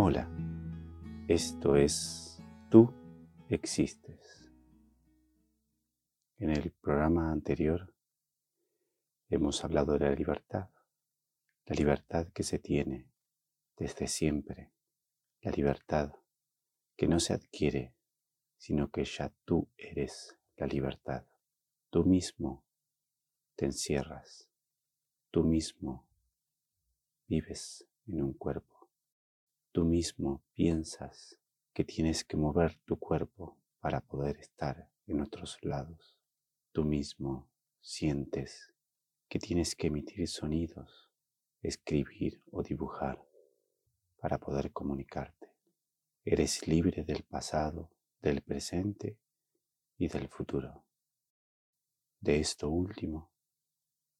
Hola, esto es Tú existes. En el programa anterior hemos hablado de la libertad, la libertad que se tiene desde siempre, la libertad que no se adquiere, sino que ya tú eres la libertad. Tú mismo te encierras, tú mismo vives en un cuerpo Tú mismo piensas que tienes que mover tu cuerpo para poder estar en otros lados. Tú mismo sientes que tienes que emitir sonidos, escribir o dibujar para poder comunicarte. Eres libre del pasado, del presente y del futuro. De esto último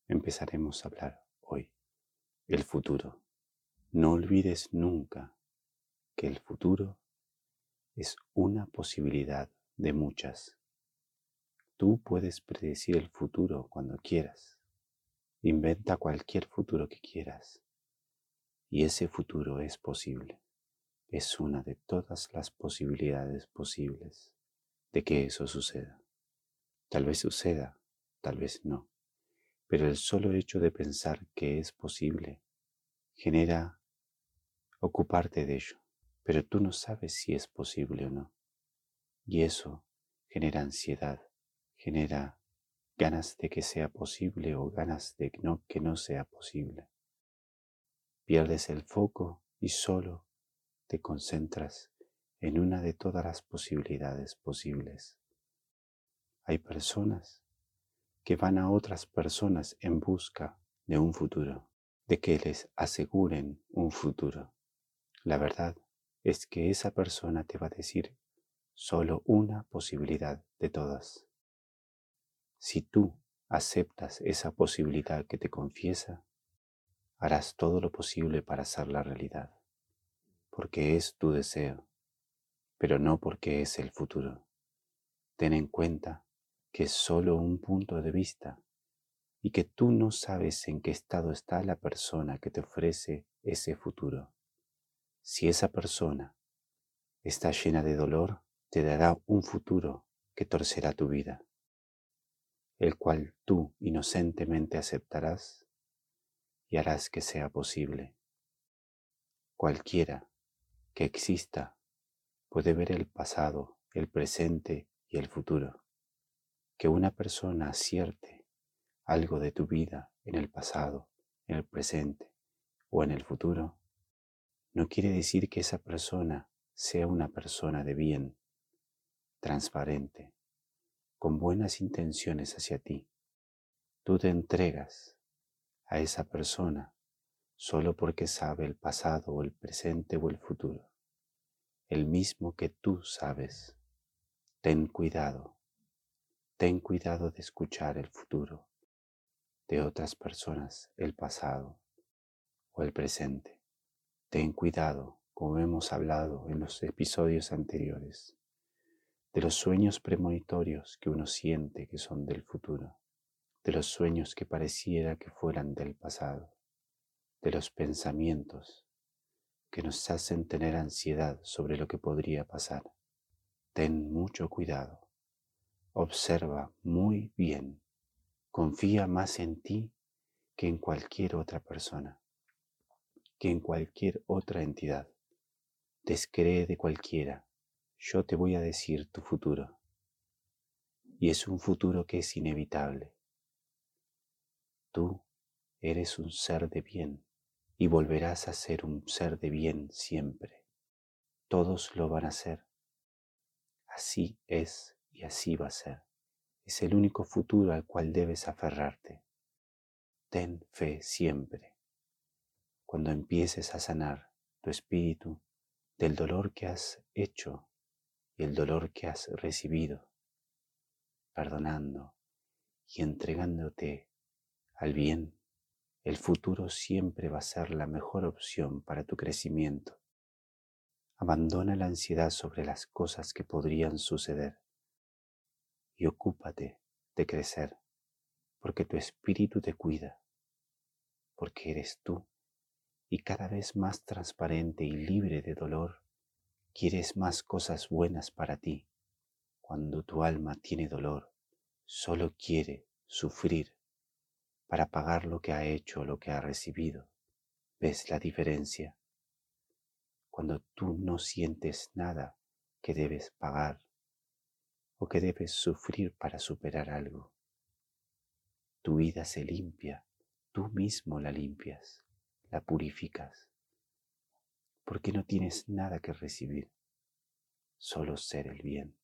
empezaremos a hablar hoy, el futuro. No olvides nunca que el futuro es una posibilidad de muchas. Tú puedes predecir el futuro cuando quieras. Inventa cualquier futuro que quieras. Y ese futuro es posible. Es una de todas las posibilidades posibles de que eso suceda. Tal vez suceda, tal vez no. Pero el solo hecho de pensar que es posible genera ocuparte de ello pero tú no sabes si es posible o no. Y eso genera ansiedad, genera ganas de que sea posible o ganas de no, que no sea posible. Pierdes el foco y solo te concentras en una de todas las posibilidades posibles. Hay personas que van a otras personas en busca de un futuro, de que les aseguren un futuro. La verdad es que esa persona te va a decir solo una posibilidad de todas. Si tú aceptas esa posibilidad que te confiesa, harás todo lo posible para hacerla realidad, porque es tu deseo, pero no porque es el futuro. Ten en cuenta que es solo un punto de vista y que tú no sabes en qué estado está la persona que te ofrece ese futuro. Si esa persona está llena de dolor, te dará un futuro que torcerá tu vida, el cual tú inocentemente aceptarás y harás que sea posible. Cualquiera que exista puede ver el pasado, el presente y el futuro. Que una persona acierte algo de tu vida en el pasado, en el presente o en el futuro no quiere decir que esa persona sea una persona de bien, transparente, con buenas intenciones hacia ti. Tú te entregas a esa persona solo porque sabe el pasado o el presente o el futuro, el mismo que tú sabes. Ten cuidado, ten cuidado de escuchar el futuro de otras personas, el pasado o el presente. Ten cuidado, como hemos hablado en los episodios anteriores, de los sueños premonitorios que uno siente que son del futuro, de los sueños que pareciera que fueran del pasado, de los pensamientos que nos hacen tener ansiedad sobre lo que podría pasar. Ten mucho cuidado, observa muy bien, confía más en ti que en cualquier otra persona que en cualquier otra entidad. Descree de cualquiera. Yo te voy a decir tu futuro. Y es un futuro que es inevitable. Tú eres un ser de bien y volverás a ser un ser de bien siempre. Todos lo van a ser. Así es y así va a ser. Es el único futuro al cual debes aferrarte. Ten fe siempre cuando empieces a sanar tu espíritu del dolor que has hecho y el dolor que has recibido, perdonando y entregándote al bien, el futuro siempre va a ser la mejor opción para tu crecimiento. Abandona la ansiedad sobre las cosas que podrían suceder y ocúpate de crecer, porque tu espíritu te cuida, porque eres tú y cada vez más transparente y libre de dolor, quieres más cosas buenas para ti. Cuando tu alma tiene dolor, solo quiere sufrir para pagar lo que ha hecho o lo que ha recibido. ¿Ves la diferencia? Cuando tú no sientes nada que debes pagar o que debes sufrir para superar algo, tu vida se limpia, tú mismo la limpias, la purificas, porque no tienes nada que recibir, solo ser el bien.